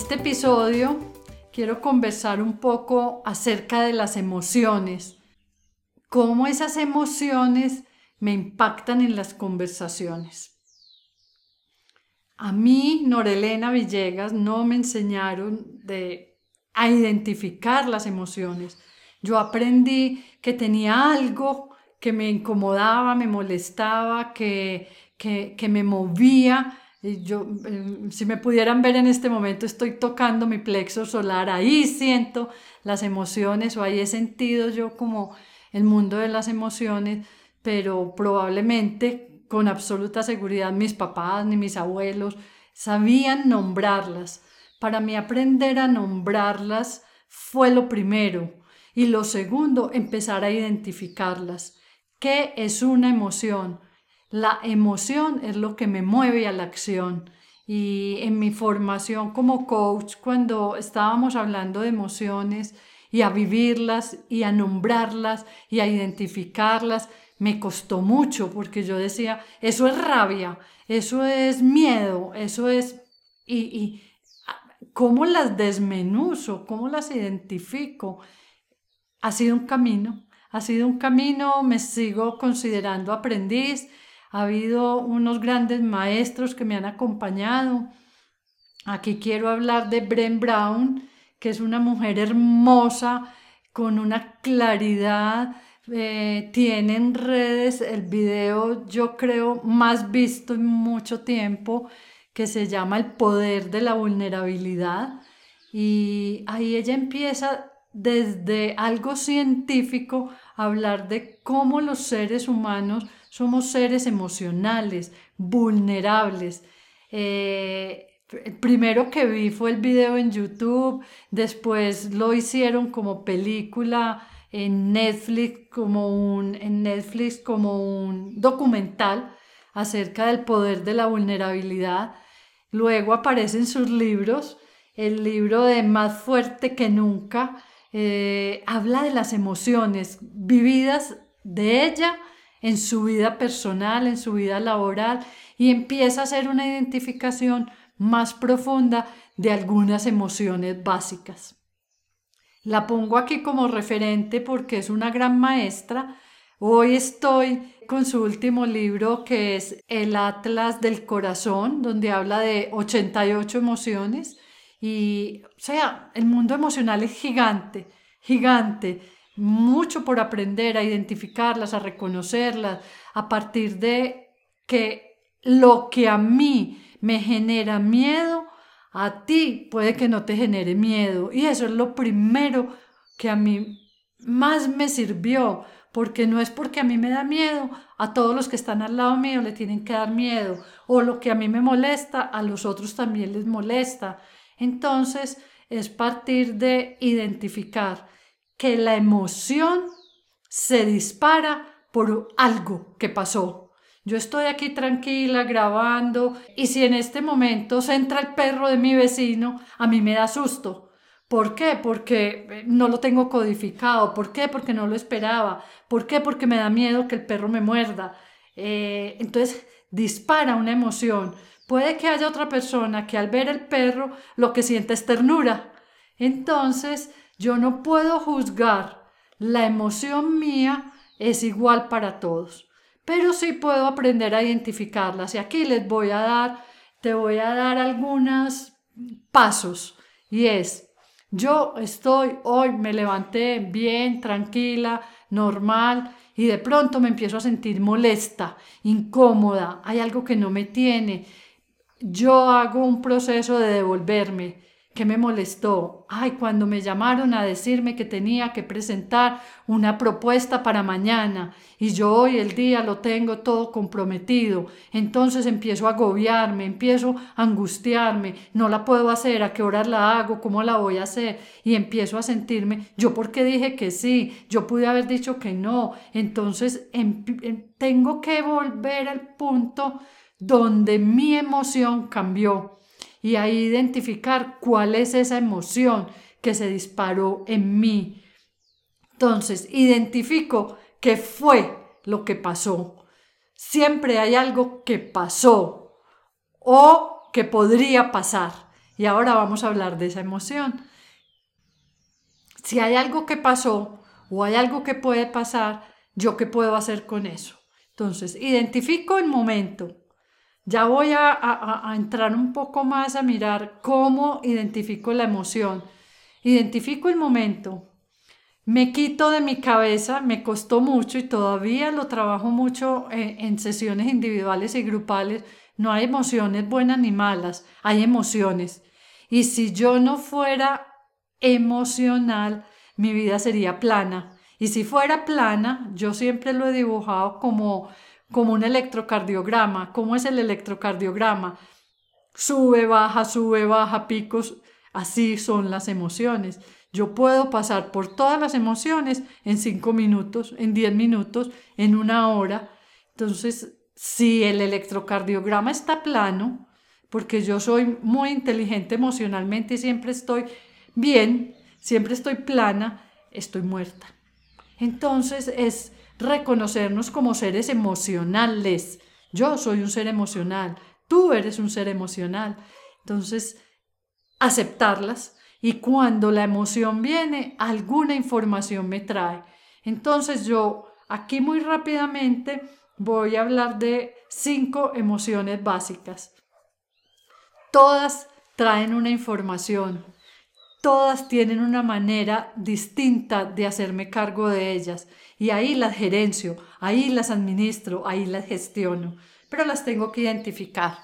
Este episodio quiero conversar un poco acerca de las emociones, cómo esas emociones me impactan en las conversaciones. A mí, Norelena Villegas, no me enseñaron de, a identificar las emociones. Yo aprendí que tenía algo que me incomodaba, me molestaba, que, que, me movía. Y yo, eh, si me pudieran ver en este momento, estoy tocando mi plexo solar, ahí siento las emociones o ahí he sentido yo como el mundo de las emociones, pero probablemente con absoluta seguridad mis papás ni mis abuelos sabían nombrarlas. Para mí aprender a nombrarlas fue lo primero y lo segundo, empezar a identificarlas. ¿Qué es una emoción? La emoción es lo que me mueve a la acción. Y en mi formación como coach, cuando estábamos hablando de emociones y a vivirlas y a nombrarlas y a identificarlas, me costó mucho porque yo decía, eso es rabia, eso es miedo, eso es... Y, y ¿cómo las desmenuzo? ¿Cómo las identifico? Ha sido un camino, ha sido un camino, me sigo considerando aprendiz, ha habido unos grandes maestros que me han acompañado. Aquí quiero hablar de Bren Brown, que es una mujer hermosa, con una claridad, eh, tiene en redes el video, yo creo, más visto en mucho tiempo, que se llama El poder de la vulnerabilidad. Y ahí ella empieza desde algo científico hablar de cómo los seres humanos somos seres emocionales, vulnerables. el eh, primero que vi fue el video en YouTube, después lo hicieron como película en Netflix como un, en Netflix como un documental acerca del poder de la vulnerabilidad. Luego aparecen sus libros, el libro de Más fuerte que nunca, eh, habla de las emociones vividas de ella en su vida personal, en su vida laboral y empieza a hacer una identificación más profunda de algunas emociones básicas. La pongo aquí como referente porque es una gran maestra. Hoy estoy con su último libro que es El Atlas del Corazón, donde habla de 88 emociones y, o sea, el mundo emocional es gigante, gigante, mucho por aprender a identificarlas, a reconocerlas, a partir de que lo que a mí me genera miedo, a ti puede que no te genere miedo. Y eso es lo primero que a mí más me sirvió, porque no es porque a mí me da miedo, a todos los que están al lado mío le tienen que dar miedo, o lo que a mí me molesta, a los otros también les molesta. Entonces, es partir de identificar que la emoción se dispara por algo que pasó. Yo estoy aquí tranquila grabando y si en este momento se entra el perro de mi vecino, a mí me da susto. ¿Por qué? Porque eh, no lo tengo codificado. ¿Por qué? Porque no lo esperaba. ¿Por qué? Porque me da miedo que el perro me muerda. Eh, entonces dispara una emoción. Puede que haya otra persona que al ver el perro lo que siente es ternura. Entonces, yo no puedo juzgar. La emoción mía es igual para todos. Pero sí puedo aprender a identificarlas. Y aquí les voy a dar, te voy a dar algunos pasos. Y es, yo estoy hoy, me levanté bien, tranquila, normal, y de pronto me empiezo a sentir molesta, incómoda, hay algo que no me tiene yo hago un proceso de devolverme. ¿Qué me molestó? Ay, cuando me llamaron a decirme que tenía que presentar una propuesta para mañana y yo hoy el día lo tengo todo comprometido. Entonces empiezo a agobiarme, empiezo a angustiarme, no la puedo hacer, a qué horas la hago, cómo la voy a hacer y empiezo a sentirme, yo porque dije que sí, yo pude haber dicho que no. Entonces em, em, tengo que volver al punto donde mi emoción cambió y ahí identificar cuál es esa emoción que se disparó en mí. Entonces, identifico qué fue lo que pasó. Siempre hay algo que pasó o que podría pasar. Y ahora vamos a hablar de esa emoción. Si hay algo que pasó o hay algo que puede pasar, ¿yo qué puedo hacer con eso? Entonces, identifico el momento, ya voy a, entrar un poco más a mirar cómo identifico la emoción. Identifico el momento, me quito de mi cabeza, me costó mucho y todavía lo trabajo mucho en, en, sesiones individuales y grupales. No hay emociones buenas ni malas, hay emociones. Y si yo no fuera emocional, mi vida sería plana. Y si fuera plana, yo siempre lo he dibujado como como un electrocardiograma. ¿Cómo es el electrocardiograma? Sube, baja, sube, baja, picos. Así son las emociones. Yo puedo pasar por todas las emociones en cinco minutos, en diez minutos, en una hora. Entonces, si el electrocardiograma está plano, porque yo soy muy inteligente emocionalmente y siempre estoy bien, siempre estoy plana, estoy muerta. Entonces es reconocernos como seres emocionales. Yo soy un ser emocional, tú eres un ser emocional. Entonces, aceptarlas y cuando la emoción viene, alguna información me trae. Entonces yo aquí muy rápidamente voy a hablar de cinco emociones básicas. Todas traen una información, todas tienen una manera distinta de hacerme cargo de ellas y ahí las gerencio, ahí las administro, ahí las gestiono, pero las tengo que identificar.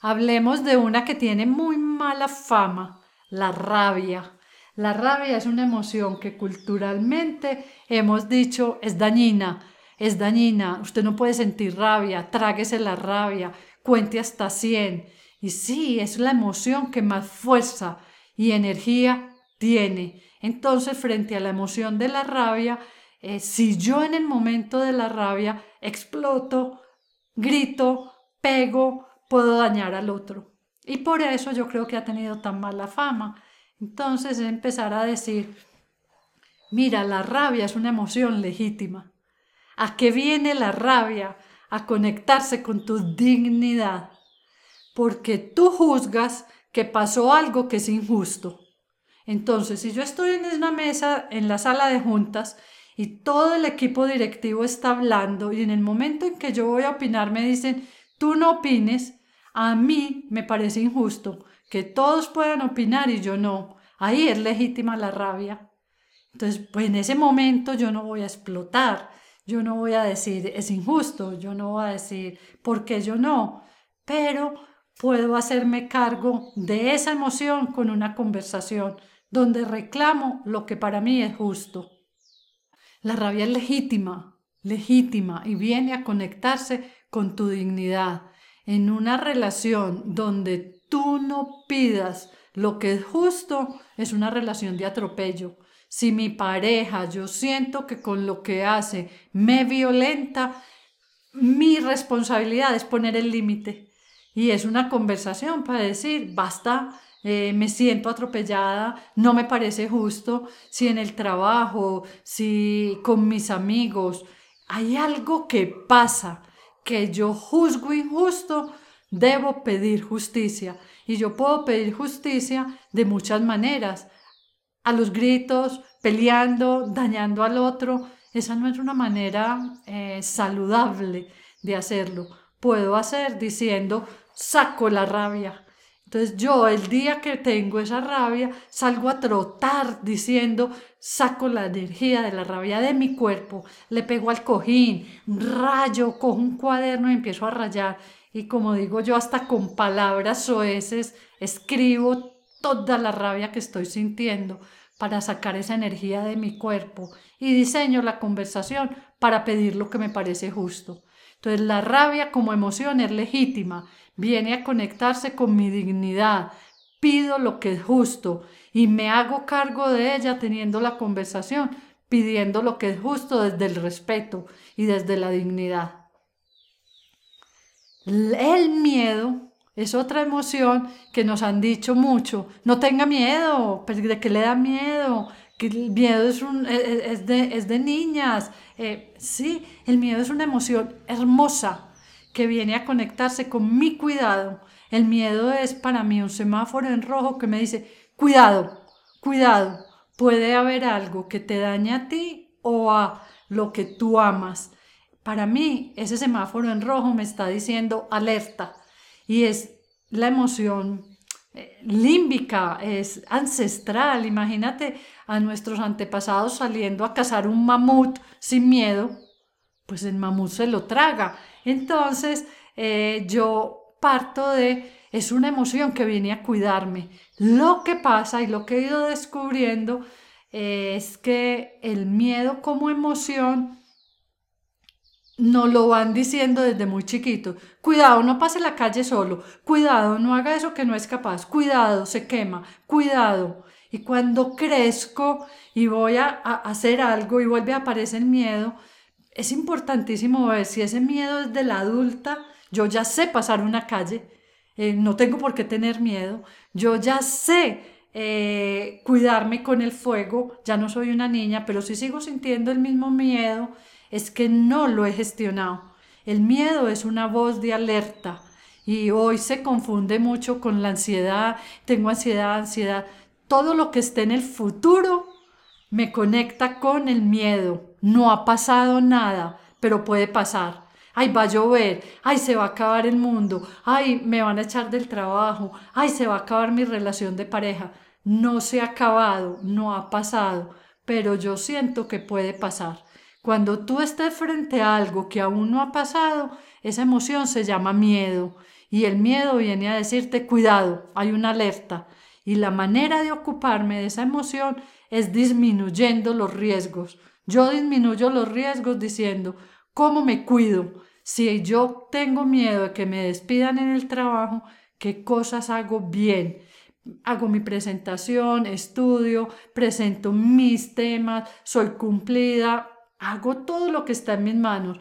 Hablemos de una que tiene muy mala fama, la rabia. La rabia es una emoción que culturalmente hemos dicho es dañina, es dañina, usted no puede sentir rabia, tráguese la rabia, cuente hasta 100. Y sí, es la emoción que más fuerza y energía tiene. Entonces, frente a la emoción de la rabia, eh, si yo en el momento de la rabia exploto, grito, pego, puedo dañar al otro. Y por eso yo creo que ha tenido tan mala fama. Entonces empezar a decir, mira, la rabia es una emoción legítima. ¿A qué viene la rabia? A conectarse con tu dignidad. Porque tú juzgas que pasó algo que es injusto. Entonces, si yo estoy en una mesa, en la sala de juntas, y todo el equipo directivo está hablando y en el momento en que yo voy a opinar me dicen, tú no opines, a mí me parece injusto que todos puedan opinar y yo no. Ahí es legítima la rabia. Entonces, pues en ese momento yo no voy a explotar, yo no voy a decir es injusto, yo no voy a decir por qué yo no, pero puedo hacerme cargo de esa emoción con una conversación donde reclamo lo que para mí es justo. La rabia es legítima, legítima y viene a conectarse con tu dignidad. En una relación donde tú no pidas lo que es justo, es una relación de atropello. Si mi pareja, yo siento que con lo que hace me violenta, mi responsabilidad es poner el límite. Y es una conversación para decir, basta, eh, me siento atropellada, no me parece justo, si en el trabajo, si con mis amigos hay algo que pasa que yo juzgo injusto, debo pedir justicia. Y yo puedo pedir justicia de muchas maneras, a los gritos, peleando, dañando al otro. Esa no es una manera eh, saludable de hacerlo. Puedo hacer diciendo, saco la rabia, entonces yo el día que tengo esa rabia salgo a trotar diciendo, saco la energía de la rabia de mi cuerpo, le pego al cojín, rayo, cojo un cuaderno y empiezo a rayar. Y como digo yo, hasta con palabras soeces escribo toda la rabia que estoy sintiendo para sacar esa energía de mi cuerpo y diseño la conversación para pedir lo que me parece justo. Entonces la rabia como emoción es legítima, viene a conectarse con mi dignidad, pido lo que es justo y me hago cargo de ella teniendo la conversación, pidiendo lo que es justo desde el respeto y desde la dignidad. El miedo es otra emoción que nos han dicho mucho. No tenga miedo, ¿de qué le da miedo? Que el miedo es, e, e, de, niñas. Eh, sí, el miedo es una emoción hermosa que viene a conectarse con mi cuidado. El miedo es para mí un semáforo en rojo que me dice, cuidado, cuidado, puede haber algo que te dañe a ti o a lo que tú amas. Para mí, ese semáforo en rojo me está diciendo alerta y es la emoción límbica, es ancestral. Imagínate a nuestros antepasados saliendo a cazar un mamut sin miedo, pues el mamut se lo traga. Entonces, eh, yo parto de, es una emoción que viene a cuidarme. Lo que pasa y lo que he ido descubriendo eh, es que el miedo como emoción no lo van diciendo desde muy chiquito. Cuidado, no pase la calle solo. Cuidado, no haga eso que no es capaz. Cuidado, se quema. Cuidado. Y cuando crezco y voy a, hacer algo y vuelve a aparecer el miedo, es importantísimo ver si ese miedo es de la adulta. Yo ya sé pasar una calle. Eh, no tengo por qué tener miedo. Yo ya sé eh, cuidarme con el fuego. Ya no soy una niña, pero si sigo sintiendo el mismo miedo es que no lo he gestionado. El miedo es una voz de alerta y hoy se confunde mucho con la ansiedad. Tengo ansiedad, ansiedad. Todo lo que esté en el futuro me conecta con el miedo. No ha pasado nada, pero puede pasar. Ay, va a llover, ay, se va a acabar el mundo, ay, me van a echar del trabajo, ay, se va a acabar mi relación de pareja. No se ha acabado, no ha pasado, pero yo siento que puede pasar. Cuando tú estés frente a algo que aún no ha pasado, esa emoción se llama miedo y el miedo viene a decirte cuidado, hay una alerta. Y la manera de ocuparme de esa emoción es disminuyendo los riesgos. Yo disminuyo los riesgos diciendo, ¿cómo me cuido? Si yo tengo miedo de que me despidan en el trabajo, ¿qué cosas hago bien? hago mi presentación, estudio, presento mis temas, soy cumplida, hago todo lo que está en mis manos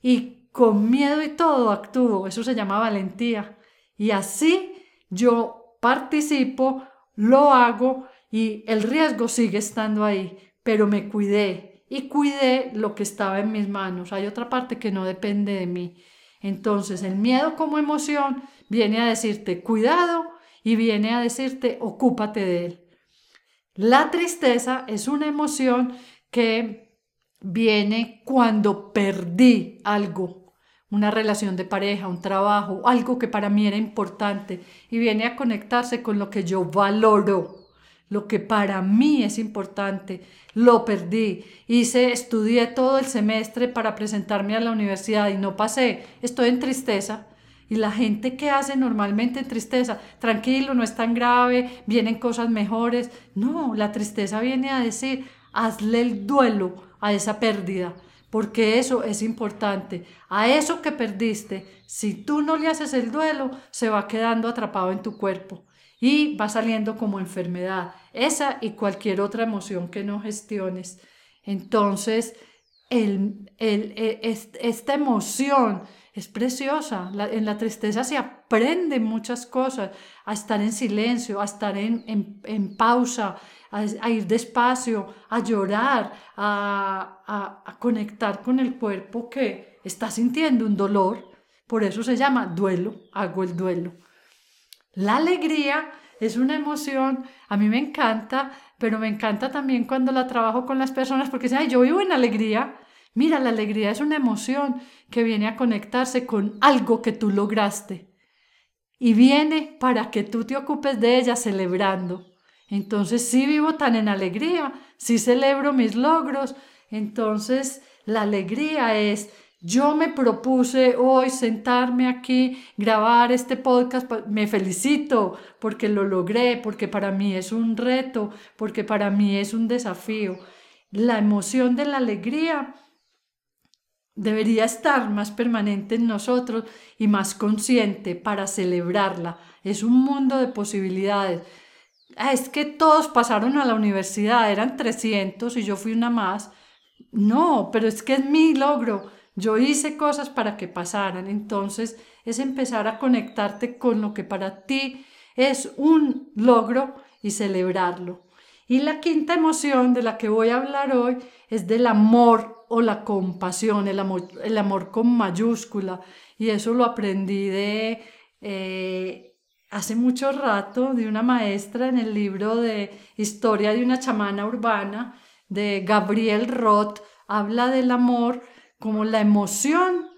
y con miedo y todo actúo. Eso se llama valentía. Y así yo participo, lo hago y el riesgo sigue estando ahí, pero me cuidé y cuidé lo que estaba en mis manos. Hay otra parte que no depende de mí. Entonces el miedo como emoción viene a decirte cuidado y viene a decirte ocúpate de él. La tristeza es una emoción que viene cuando perdí algo, una relación de pareja, un trabajo, algo que para mí era importante y viene a conectarse con lo que yo valoro, lo que para mí es importante. Lo perdí, hice, estudié todo el semestre para presentarme a la universidad y no pasé, estoy en tristeza. Y la gente que hace normalmente tristeza, tranquilo, no es tan grave, vienen cosas mejores. No, la tristeza viene a decir, hazle el duelo a esa pérdida, porque eso es importante. A eso que perdiste, si tú no le haces el duelo, se va quedando atrapado en tu cuerpo y va saliendo como enfermedad, esa y cualquier otra emoción que no gestiones. Entonces, el, e, esta emoción es preciosa. en la tristeza se aprende muchas cosas, a estar en silencio, a estar en, en pausa, a, ir despacio, a llorar, a, a conectar con el cuerpo que está sintiendo un dolor. Por eso se llama duelo, hago el duelo. La alegría es una emoción, a mí me encanta, pero me encanta también cuando la trabajo con las personas porque dicen, Ay, yo vivo en alegría. Mira, la alegría es una emoción que viene a conectarse con algo que tú lograste y viene para que tú te ocupes de ella celebrando. Entonces sí vivo tan en alegría, sí celebro mis logros. Entonces la alegría es yo me propuse hoy sentarme aquí, grabar este podcast, me felicito porque lo logré, porque para mí es un reto, porque para mí es un desafío. La emoción de la alegría debería estar más permanente en nosotros y más consciente para celebrarla. Es un mundo de posibilidades. Ah, es que todos pasaron a la universidad, eran 300 y yo fui una más. No, pero es que es mi logro. Yo hice cosas para que pasaran. Entonces es empezar a conectarte con lo que para ti es un logro y celebrarlo. Y la quinta emoción de la que voy a hablar hoy es del amor o la compasión, el amor, el amor con mayúscula. Y eso lo aprendí de eh, hace mucho rato de una maestra en el libro de Historia de una chamana urbana de Gabriel Roth. Habla del amor como la emoción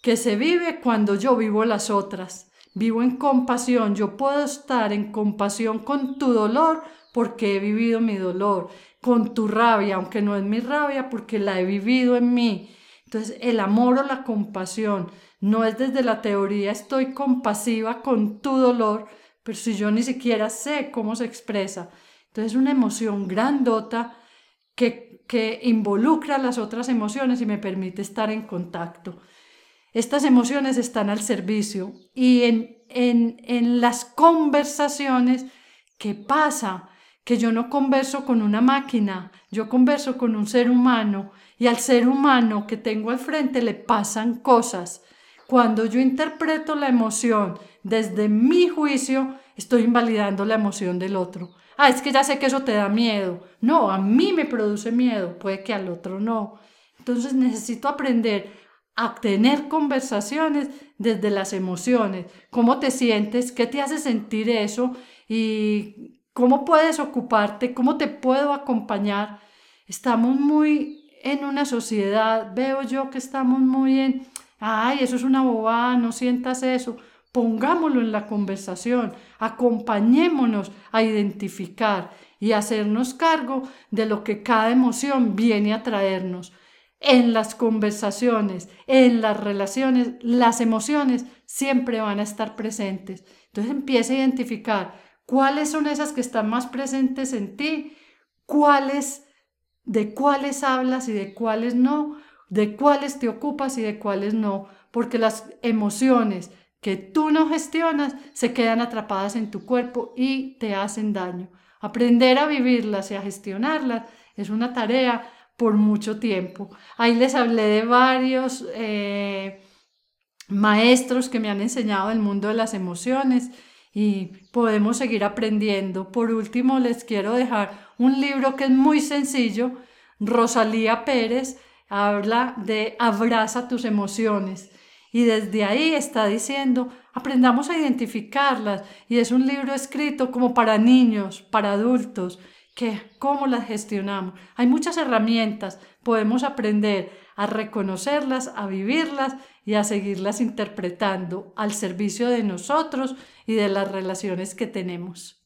que se vive cuando yo vivo las otras. Vivo en compasión, yo puedo estar en compasión con tu dolor porque he vivido mi dolor, con tu rabia, aunque no es mi rabia porque la he vivido en mí. Entonces, el amor o la compasión no es desde la teoría estoy compasiva con tu dolor, pero si yo ni siquiera sé cómo se expresa. Entonces, es una emoción grandota que que involucra las otras emociones y me permite estar en contacto. Estas emociones están al servicio y en, en, en las conversaciones, ¿qué pasa? Que yo no converso con una máquina, yo converso con un ser humano y al ser humano que tengo al frente le pasan cosas. Cuando yo interpreto la emoción desde mi juicio, estoy invalidando la emoción del otro ah, es que ya sé que eso te da miedo. No, a mí me produce miedo, puede que al otro no. Entonces necesito aprender a tener conversaciones desde las emociones. ¿Cómo te sientes? ¿Qué te hace sentir eso? ¿Y cómo puedes ocuparte? ¿Cómo te puedo acompañar? Estamos muy en una sociedad, veo yo que estamos muy en, ay, eso es una bobada, no sientas eso pongámoslo en la conversación, acompañémonos a identificar y hacernos cargo de lo que cada emoción viene a traernos. En las conversaciones, en las relaciones, las emociones siempre van a estar presentes. Entonces empieza a identificar cuáles son esas que están más presentes en ti, cuáles, de cuáles hablas y de cuáles no, de cuáles te ocupas y de cuáles no, porque las emociones que tú no gestionas se quedan atrapadas en tu cuerpo y te hacen daño. Aprender a vivirlas y a gestionarlas es una tarea por mucho tiempo. Ahí les hablé de varios eh, maestros que me han enseñado el mundo de las emociones y podemos seguir aprendiendo. Por último, les quiero dejar un libro que es muy sencillo. Rosalía Pérez habla de Abraza tus emociones. Y desde ahí está diciendo, aprendamos a identificarlas. Y es un libro escrito como para niños, para adultos, que cómo las gestionamos. Hay muchas herramientas, podemos aprender a reconocerlas, a vivirlas y a seguirlas interpretando al servicio de nosotros y de las relaciones que tenemos.